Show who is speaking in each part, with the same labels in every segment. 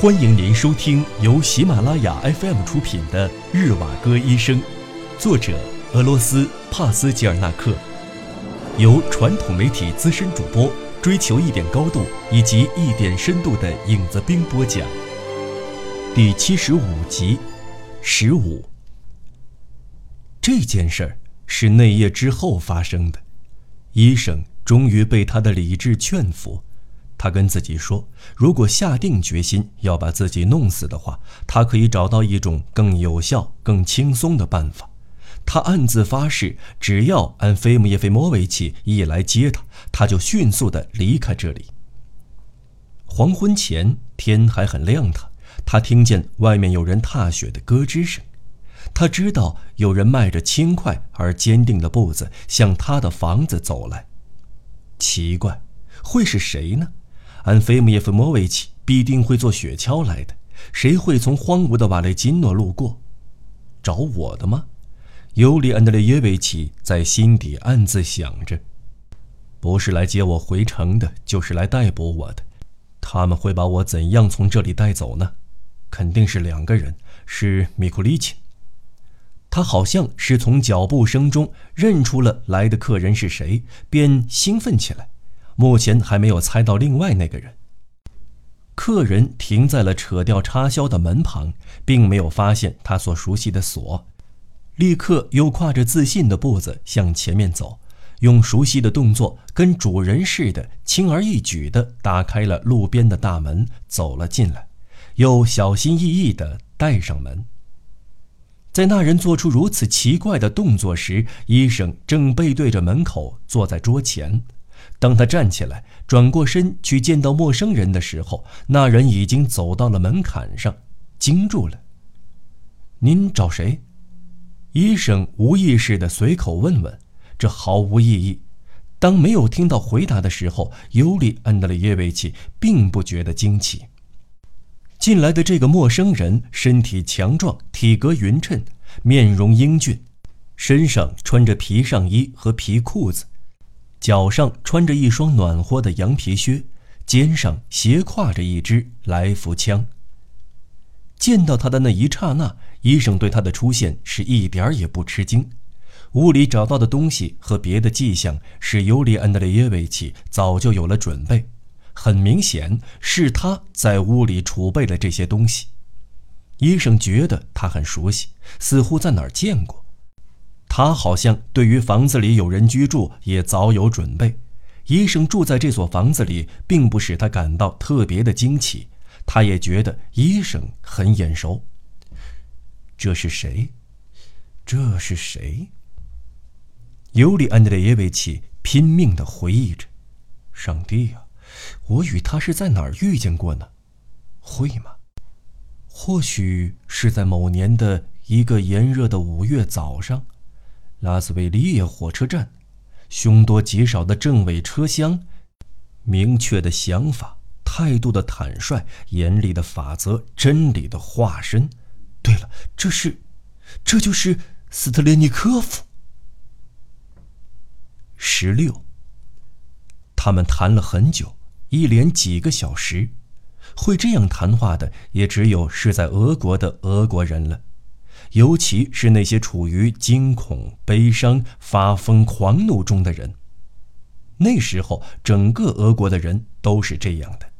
Speaker 1: 欢迎您收听由喜马拉雅 FM 出品的《日瓦戈医生》，作者俄罗斯帕斯吉尔纳克，由传统媒体资深主播追求一点高度以及一点深度的影子兵播讲。第七十五集，十五。这件事儿是那夜之后发生的，医生终于被他的理智劝服。他跟自己说：“如果下定决心要把自己弄死的话，他可以找到一种更有效、更轻松的办法。”他暗自发誓，只要安菲姆耶菲莫维奇一来接他，他就迅速地离开这里。黄昏前，天还很亮，堂他听见外面有人踏雪的咯吱声，他知道有人迈着轻快而坚定的步子向他的房子走来。奇怪，会是谁呢？安菲姆耶夫莫维奇必定会坐雪橇来的，谁会从荒芜的瓦雷金诺路过？找我的吗？尤里安德烈耶维奇在心底暗自想着。不是来接我回城的，就是来逮捕我的。他们会把我怎样从这里带走呢？肯定是两个人，是米库利奇。他好像是从脚步声中认出了来的客人是谁，便兴奋起来。目前还没有猜到另外那个人。客人停在了扯掉插销的门旁，并没有发现他所熟悉的锁，立刻又跨着自信的步子向前面走，用熟悉的动作，跟主人似的，轻而易举地打开了路边的大门，走了进来，又小心翼翼地带上门。在那人做出如此奇怪的动作时，医生正背对着门口，坐在桌前。当他站起来，转过身去见到陌生人的时候，那人已经走到了门槛上，惊住了。您找谁？医生无意识地随口问问，这毫无意义。当没有听到回答的时候，尤里安德烈耶维奇并不觉得惊奇。进来的这个陌生人身体强壮，体格匀称，面容英俊，身上穿着皮上衣和皮裤子。脚上穿着一双暖和的羊皮靴，肩上斜挎着一支来福枪。见到他的那一刹那，医生对他的出现是一点儿也不吃惊。屋里找到的东西和别的迹象，使尤里安德烈耶维奇早就有了准备。很明显，是他在屋里储备了这些东西。医生觉得他很熟悉，似乎在哪儿见过。他好像对于房子里有人居住也早有准备。医生住在这所房子里，并不使他感到特别的惊奇。他也觉得医生很眼熟。这是谁？这是谁？尤里安德烈耶维奇拼命地回忆着。上帝呀，我与他是在哪儿遇见过呢？会吗？或许是在某年的一个炎热的五月早上。拉斯维利耶火车站，凶多吉少的政委车厢，明确的想法，态度的坦率，严厉的法则，真理的化身。对了，这是，这就是斯特列尼科夫。十六。他们谈了很久，一连几个小时，会这样谈话的，也只有是在俄国的俄国人了。尤其是那些处于惊恐、悲伤、发疯、狂怒中的人，那时候整个俄国的人都是这样的。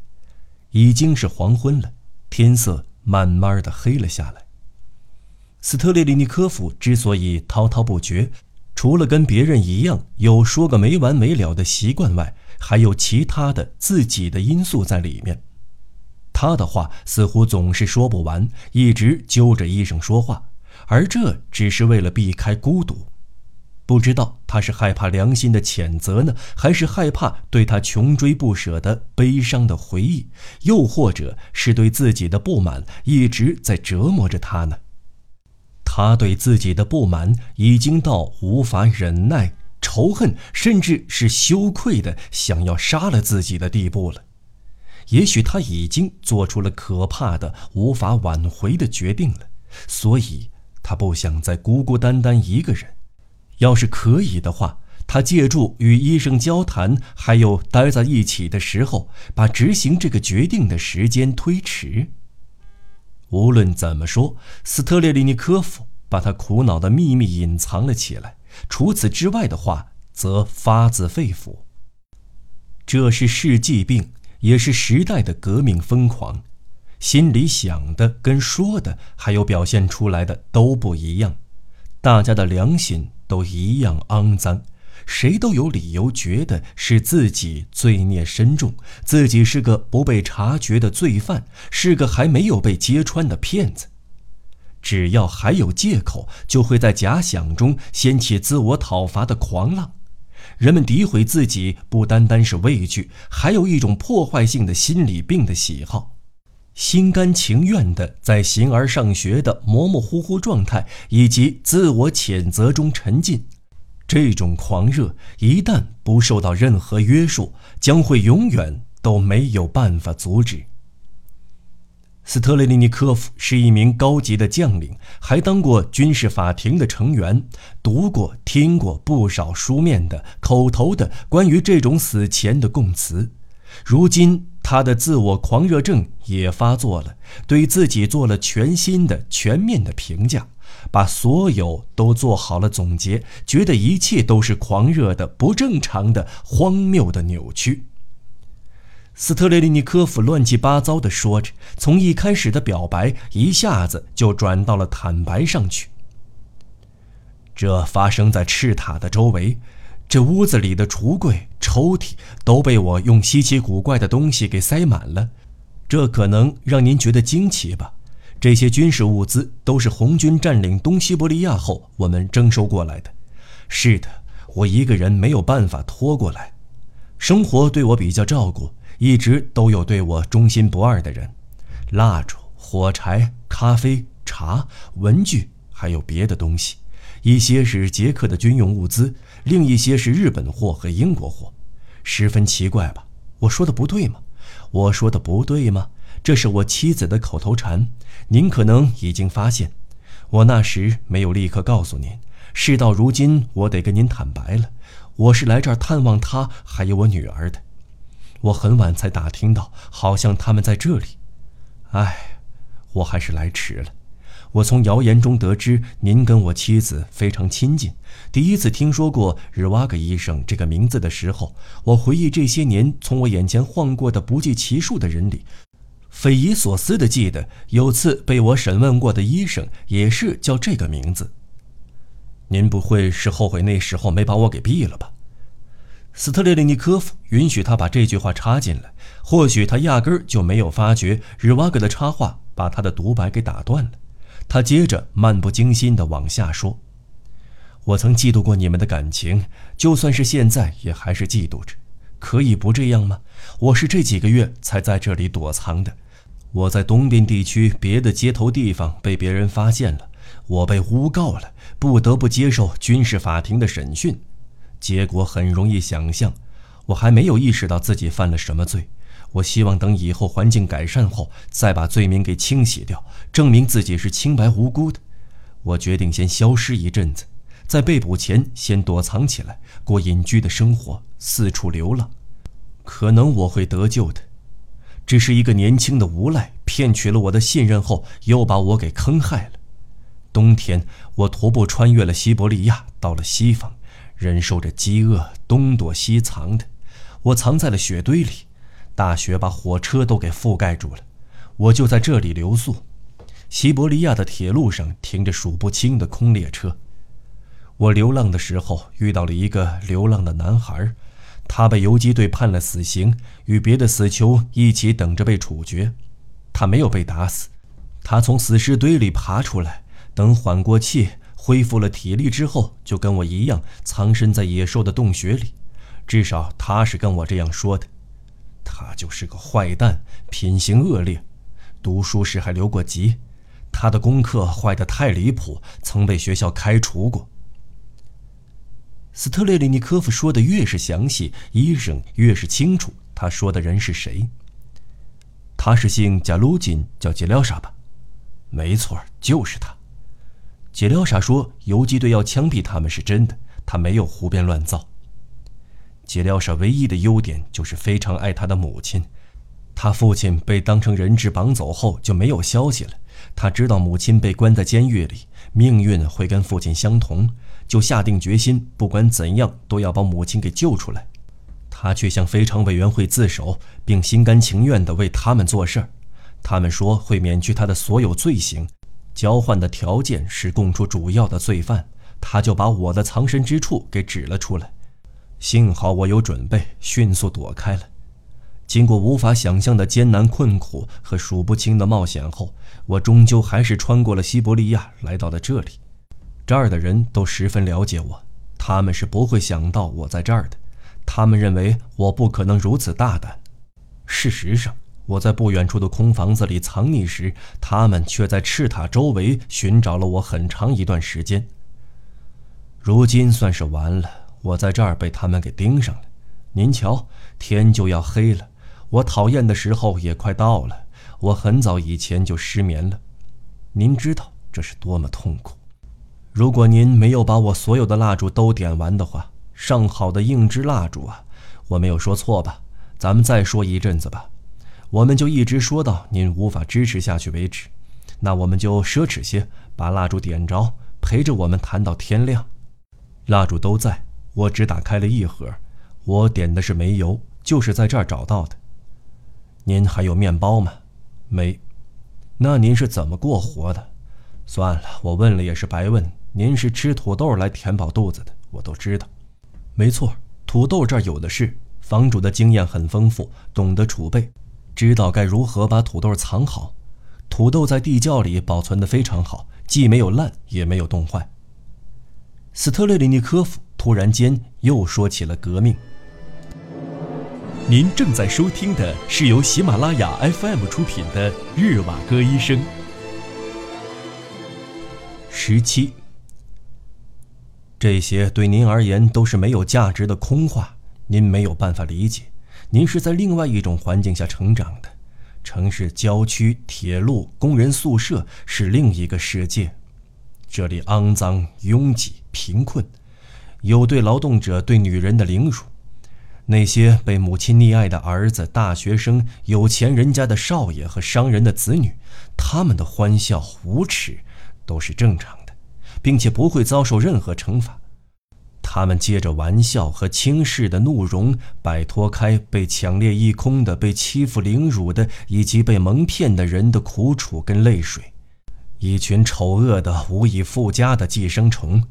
Speaker 1: 已经是黄昏了，天色慢慢的黑了下来。斯特列利尼科夫之所以滔滔不绝，除了跟别人一样有说个没完没了的习惯外，还有其他的自己的因素在里面。他的话似乎总是说不完，一直揪着医生说话。而这只是为了避开孤独，不知道他是害怕良心的谴责呢，还是害怕对他穷追不舍的悲伤的回忆，又或者是对自己的不满一直在折磨着他呢？他对自己的不满已经到无法忍耐、仇恨，甚至是羞愧的想要杀了自己的地步了。也许他已经做出了可怕的、无法挽回的决定了，所以。他不想再孤孤单单一个人，要是可以的话，他借助与医生交谈，还有待在一起的时候，把执行这个决定的时间推迟。无论怎么说，斯特列利尼科夫把他苦恼的秘密隐藏了起来。除此之外的话，则发自肺腑。这是世纪病，也是时代的革命疯狂。心里想的跟说的，还有表现出来的都不一样。大家的良心都一样肮脏，谁都有理由觉得是自己罪孽深重，自己是个不被察觉的罪犯，是个还没有被揭穿的骗子。只要还有借口，就会在假想中掀起自我讨伐的狂浪。人们诋毁自己，不单单是畏惧，还有一种破坏性的心理病的喜好，心甘情愿地在形而上学的模模糊糊状态以及自我谴责中沉浸。这种狂热一旦不受到任何约束，将会永远都没有办法阻止。斯特列利尼科夫是一名高级的将领，还当过军事法庭的成员，读过、听过不少书面的、口头的关于这种死前的供词。如今，他的自我狂热症也发作了，对自己做了全新的、全面的评价，把所有都做好了总结，觉得一切都是狂热的、不正常的、荒谬的、扭曲。斯特列利尼科夫乱七八糟地说着，从一开始的表白一下子就转到了坦白上去。这发生在赤塔的周围，这屋子里的橱柜、抽屉都被我用稀奇古怪的东西给塞满了。这可能让您觉得惊奇吧？这些军事物资都是红军占领东西伯利亚后我们征收过来的。是的，我一个人没有办法拖过来。生活对我比较照顾。一直都有对我忠心不二的人，蜡烛、火柴、咖啡、茶、文具，还有别的东西，一些是捷克的军用物资，另一些是日本货和英国货，十分奇怪吧？我说的不对吗？我说的不对吗？这是我妻子的口头禅，您可能已经发现，我那时没有立刻告诉您，事到如今，我得跟您坦白了，我是来这儿探望她还有我女儿的。我很晚才打听到，好像他们在这里。唉，我还是来迟了。我从谣言中得知您跟我妻子非常亲近。第一次听说过日瓦格医生这个名字的时候，我回忆这些年从我眼前晃过的不计其数的人里，匪夷所思地记得有次被我审问过的医生也是叫这个名字。您不会是后悔那时候没把我给毙了吧？斯特列利尼科夫允许他把这句话插进来，或许他压根儿就没有发觉日瓦格的插话把他的独白给打断了。他接着漫不经心地往下说：“我曾嫉妒过你们的感情，就算是现在也还是嫉妒着。可以不这样吗？我是这几个月才在这里躲藏的。我在东边地区别的接头地方被别人发现了，我被诬告了，不得不接受军事法庭的审讯。”结果很容易想象，我还没有意识到自己犯了什么罪。我希望等以后环境改善后，再把罪名给清洗掉，证明自己是清白无辜的。我决定先消失一阵子，在被捕前先躲藏起来，过隐居的生活，四处流浪。可能我会得救的。只是一个年轻的无赖骗取了我的信任后，又把我给坑害了。冬天，我徒步穿越了西伯利亚，到了西方。忍受着饥饿，东躲西藏的，我藏在了雪堆里。大雪把火车都给覆盖住了，我就在这里留宿。西伯利亚的铁路上停着数不清的空列车。我流浪的时候遇到了一个流浪的男孩，他被游击队判了死刑，与别的死囚一起等着被处决。他没有被打死，他从死尸堆里爬出来，等缓过气。恢复了体力之后，就跟我一样藏身在野兽的洞穴里，至少他是跟我这样说的。他就是个坏蛋，品行恶劣，读书时还留过级。他的功课坏得太离谱，曾被学校开除过。斯特列利尼科夫说的越是详细，医生越是清楚他说的人是谁。他是姓贾卢金，叫杰廖沙吧？没错，就是他。杰廖沙说：“游击队要枪毙他们是真的，他没有胡编乱造。”杰廖沙唯一的优点就是非常爱他的母亲。他父亲被当成人质绑走后就没有消息了，他知道母亲被关在监狱里，命运会跟父亲相同，就下定决心，不管怎样都要把母亲给救出来。他却向非常委员会自首，并心甘情愿地为他们做事儿。他们说会免去他的所有罪行，交换的条件是供出主要的罪犯。他就把我的藏身之处给指了出来。幸好我有准备，迅速躲开了。经过无法想象的艰难困苦和数不清的冒险后，我终究还是穿过了西伯利亚，来到了这里。这儿的人都十分了解我，他们是不会想到我在这儿的。他们认为我不可能如此大胆。事实上，我在不远处的空房子里藏匿时，他们却在赤塔周围寻找了我很长一段时间。如今算是完了，我在这儿被他们给盯上了。您瞧，天就要黑了。我讨厌的时候也快到了，我很早以前就失眠了，您知道这是多么痛苦。如果您没有把我所有的蜡烛都点完的话，上好的硬支蜡烛啊，我没有说错吧？咱们再说一阵子吧，我们就一直说到您无法支持下去为止。那我们就奢侈些，把蜡烛点着，陪着我们谈到天亮。蜡烛都在，我只打开了一盒，我点的是煤油，就是在这儿找到的。您还有面包吗？没。那您是怎么过活的？算了，我问了也是白问。您是吃土豆来填饱肚子的，我都知道。没错，土豆这儿有的是。房主的经验很丰富，懂得储备，知道该如何把土豆藏好。土豆在地窖里保存得非常好，既没有烂，也没有冻坏。斯特列里尼科夫突然间又说起了革命。您正在收听的是由喜马拉雅 FM 出品的《日瓦戈医生》。十七，这些对您而言都是没有价值的空话，您没有办法理解。您是在另外一种环境下成长的，城市、郊区、铁路、工人宿舍是另一个世界，这里肮脏、拥挤、贫困，有对劳动者、对女人的凌辱。那些被母亲溺爱的儿子、大学生、有钱人家的少爷和商人的子女，他们的欢笑、无耻，都是正常的，并且不会遭受任何惩罚。他们借着玩笑和轻视的怒容，摆脱开被抢掠一空的、被欺负凌辱的以及被蒙骗的人的苦楚跟泪水。一群丑恶的、无以复加的寄生虫。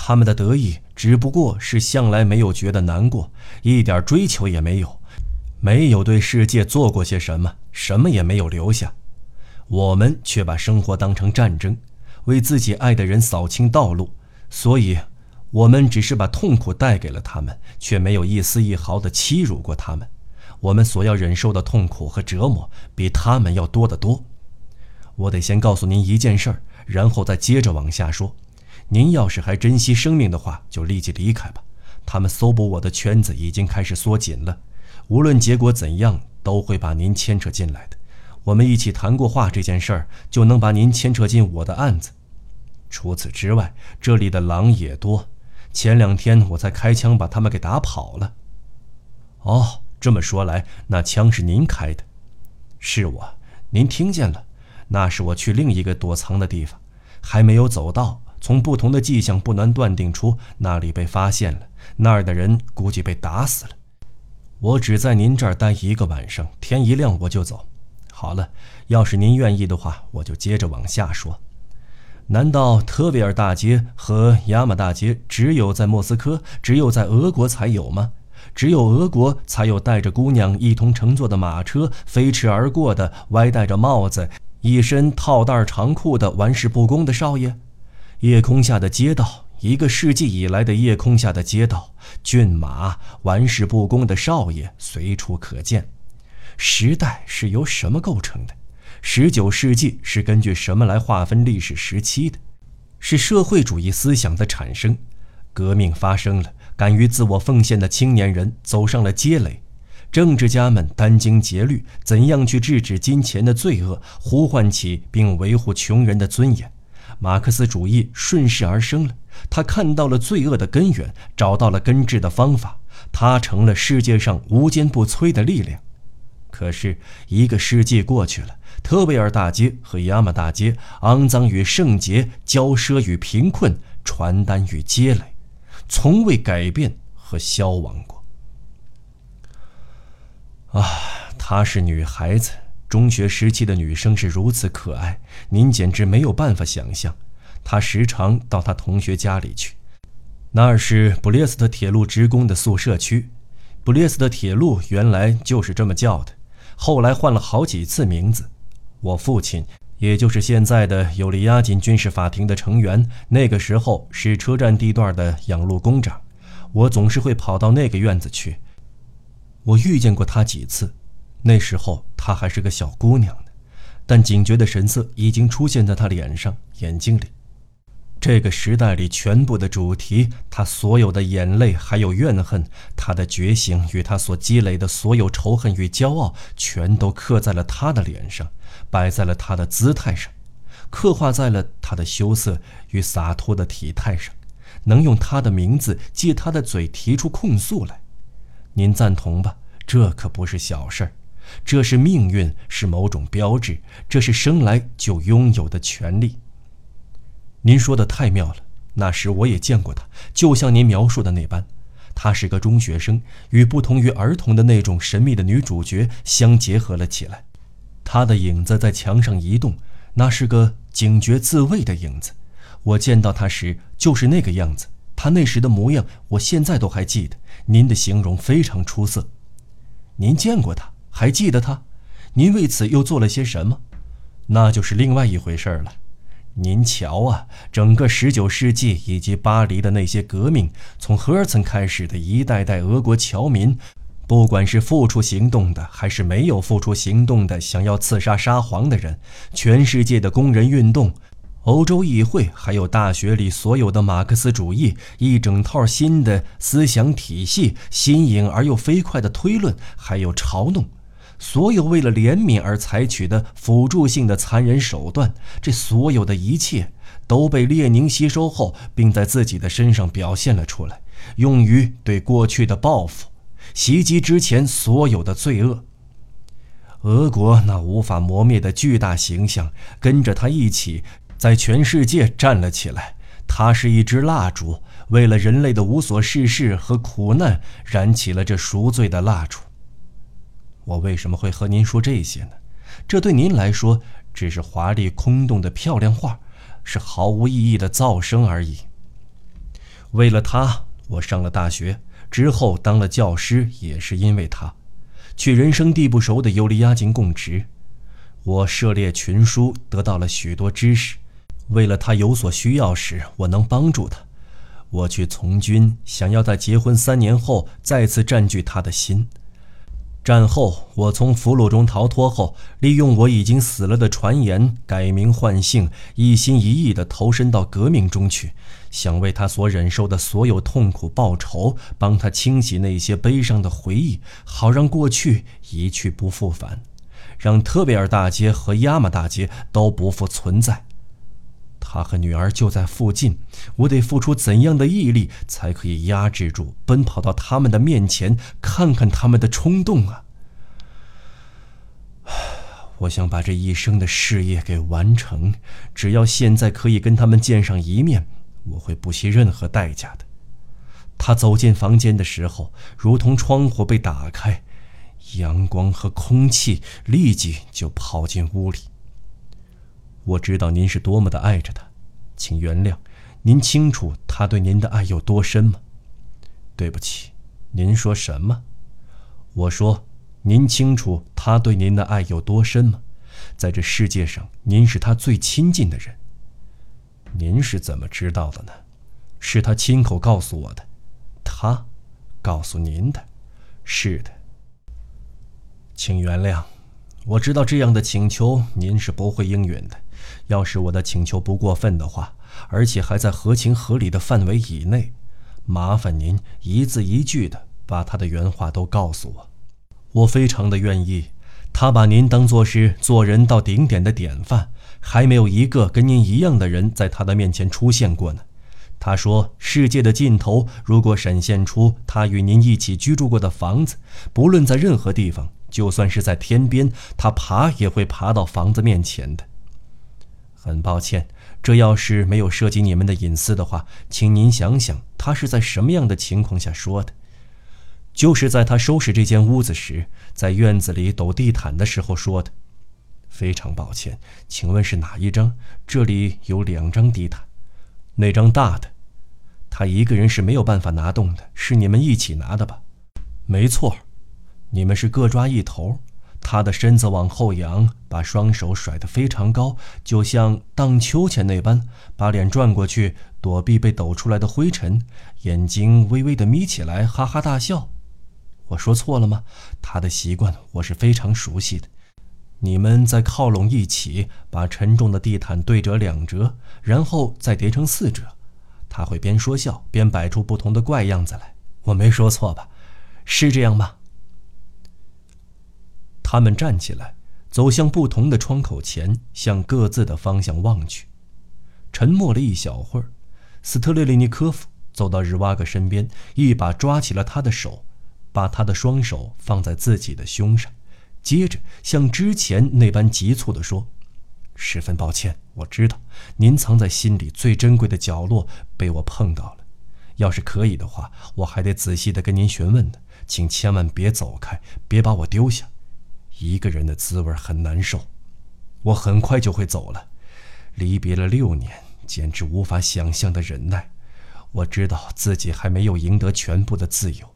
Speaker 1: 他们的得意只不过是向来没有觉得难过，一点追求也没有，没有对世界做过些什么，什么也没有留下。我们却把生活当成战争，为自己爱的人扫清道路，所以，我们只是把痛苦带给了他们，却没有一丝一毫的欺辱过他们。我们所要忍受的痛苦和折磨比他们要多得多。我得先告诉您一件事儿，然后再接着往下说。您要是还珍惜生命的话，就立即离开吧。他们搜捕我的圈子已经开始缩紧了，无论结果怎样，都会把您牵扯进来的。我们一起谈过话，这件事儿就能把您牵扯进我的案子。除此之外，这里的狼也多。前两天我才开枪把他们给打跑了。哦，这么说来，那枪是您开的？是我。您听见了？那是我去另一个躲藏的地方，还没有走到。从不同的迹象不难断定出那里被发现了，那儿的人估计被打死了。我只在您这儿待一个晚上，天一亮我就走。好了，要是您愿意的话，我就接着往下说。难道特维尔大街和亚马大街只有在莫斯科，只有在俄国才有吗？只有俄国才有带着姑娘一同乘坐的马车飞驰而过的歪戴着帽子、一身套带长裤的玩世不恭的少爷？夜空下的街道，一个世纪以来的夜空下的街道，骏马、玩世不恭的少爷随处可见。时代是由什么构成的？十九世纪是根据什么来划分历史时期的？是社会主义思想的产生。革命发生了，敢于自我奉献的青年人走上了街垒，政治家们殚精竭虑，怎样去制止金钱的罪恶，呼唤起并维护穷人的尊严。马克思主义顺势而生了，他看到了罪恶的根源，找到了根治的方法，他成了世界上无坚不摧的力量。可是一个世纪过去了，特贝尔大街和亚马大街，肮脏与圣洁，骄奢与贫困，传单与街垒，从未改变和消亡过。啊，她是女孩子，中学时期的女生是如此可爱，您简直没有办法想象。她时常到她同学家里去，那是布列斯特铁路职工的宿舍区。布列斯特铁路原来就是这么叫的，后来换了好几次名字。我父亲，也就是现在的尤利亚金军事法庭的成员，那个时候是车站地段的养路工长。我总是会跑到那个院子去。我遇见过他几次，那时候她还是个小姑娘呢，但警觉的神色已经出现在她脸上、眼睛里。这个时代里全部的主题，她所有的眼泪还有怨恨，她的觉醒与她所积累的所有仇恨与骄傲，全都刻在了她的脸上，摆在了她的姿态上，刻画在了她的羞涩与洒脱的体态上，能用她的名字借她的嘴提出控诉来。您赞同吧？这可不是小事儿，这是命运，是某种标志，这是生来就拥有的权利。您说的太妙了，那时我也见过他，就像您描述的那般，他是个中学生，与不同于儿童的那种神秘的女主角相结合了起来。他的影子在墙上移动，那是个警觉自卫的影子。我见到他时就是那个样子，他那时的模样，我现在都还记得。您的形容非常出色。您见过他，还记得他？您为此又做了些什么？那就是另外一回事了。您瞧啊，整个十九世纪以及巴黎的那些革命，从赫尔岑开始的一代代俄国侨民，不管是付出行动的，还是没有付出行动的，想要刺杀沙皇的人，全世界的工人运动，欧洲议会，还有大学里所有的马克思主义，一整套新的思想体系，新颖而又飞快的推论，还有嘲弄。所有为了怜悯而采取的辅助性的残忍手段，这所有的一切都被列宁吸收后，并在自己的身上表现了出来，用于对过去的报复，袭击之前所有的罪恶。俄国那无法磨灭的巨大形象跟着他一起在全世界站了起来。他是一支蜡烛，为了人类的无所事事和苦难，燃起了这赎罪的蜡烛。我为什么会和您说这些呢？这对您来说只是华丽空洞的漂亮话，是毫无意义的噪声而已。为了他，我上了大学，之后当了教师，也是因为他，去人生地不熟的尤利亚金供职。我涉猎群书，得到了许多知识。为了他有所需要时，我能帮助他。我去从军，想要在结婚三年后再次占据他的心。战后，我从俘虏中逃脱后，利用我已经死了的传言，改名换姓，一心一意地投身到革命中去，想为他所忍受的所有痛苦报仇，帮他清洗那些悲伤的回忆，好让过去一去不复返，让特贝尔大街和亚马大街都不复存在。他和女儿就在附近，我得付出怎样的毅力，才可以压制住奔跑到他们的面前看看他们的冲动啊？我想把这一生的事业给完成，只要现在可以跟他们见上一面，我会不惜任何代价的。他走进房间的时候，如同窗户被打开，阳光和空气立即就跑进屋里。我知道您是多么的爱着他，请原谅。您清楚他对您的爱有多深吗？对不起，您说什么？我说，您清楚他对您的爱有多深吗？在这世界上，您是他最亲近的人。您是怎么知道的呢？是他亲口告诉我的。他，告诉您的。是的。请原谅，我知道这样的请求您是不会应允的。要是我的请求不过分的话，而且还在合情合理的范围以内，麻烦您一字一句的把他的原话都告诉我。我非常的愿意。他把您当作是做人到顶点的典范，还没有一个跟您一样的人在他的面前出现过呢。他说，世界的尽头如果闪现出他与您一起居住过的房子，不论在任何地方，就算是在天边，他爬也会爬到房子面前的。很抱歉，这要是没有涉及你们的隐私的话，请您想想，他是在什么样的情况下说的？就是在他收拾这间屋子时，在院子里抖地毯的时候说的。非常抱歉，请问是哪一张？这里有两张地毯，那张大的，他一个人是没有办法拿动的，是你们一起拿的吧？没错，你们是各抓一头。他的身子往后仰，把双手甩得非常高，就像荡秋千那般，把脸转过去躲避被抖出来的灰尘，眼睛微微的眯起来，哈哈大笑。我说错了吗？他的习惯我是非常熟悉的。你们再靠拢一起，把沉重的地毯对折两折，然后再叠成四折。他会边说笑边摆出不同的怪样子来。我没说错吧？是这样吗？他们站起来，走向不同的窗口前，向各自的方向望去。沉默了一小会儿，斯特列利尼科夫走到日瓦格身边，一把抓起了他的手，把他的双手放在自己的胸上。接着，像之前那般急促地说：“十分抱歉，我知道您藏在心里最珍贵的角落被我碰到了。要是可以的话，我还得仔细地跟您询问呢。请千万别走开，别把我丢下。一个人的滋味很难受。我很快就会走了，离别了六年，简直无法想象的忍耐。我知道自己还没有赢得全部的自由，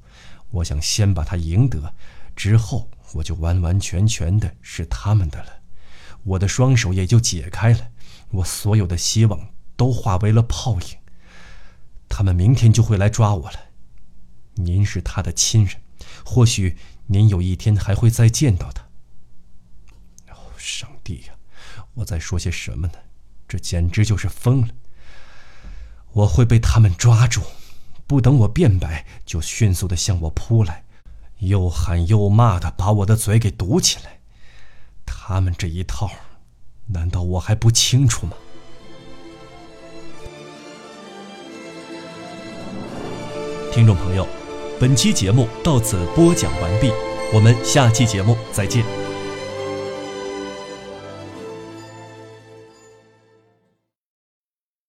Speaker 1: 我想先把它赢得，之后。”我就完完全全的是他们的了，我的双手也就解开了，我所有的希望都化为了泡影。他们明天就会来抓我了。您是他的亲人，或许您有一天还会再见到他。上帝呀，我在说些什么呢？这简直就是疯了。我会被他们抓住，不等我辩白，就迅速的向我扑来。又喊又骂的，把我的嘴给堵起来。他们这一套，难道我还不清楚吗？听众朋友，本期节目到此播讲完毕，我们下期节目再见。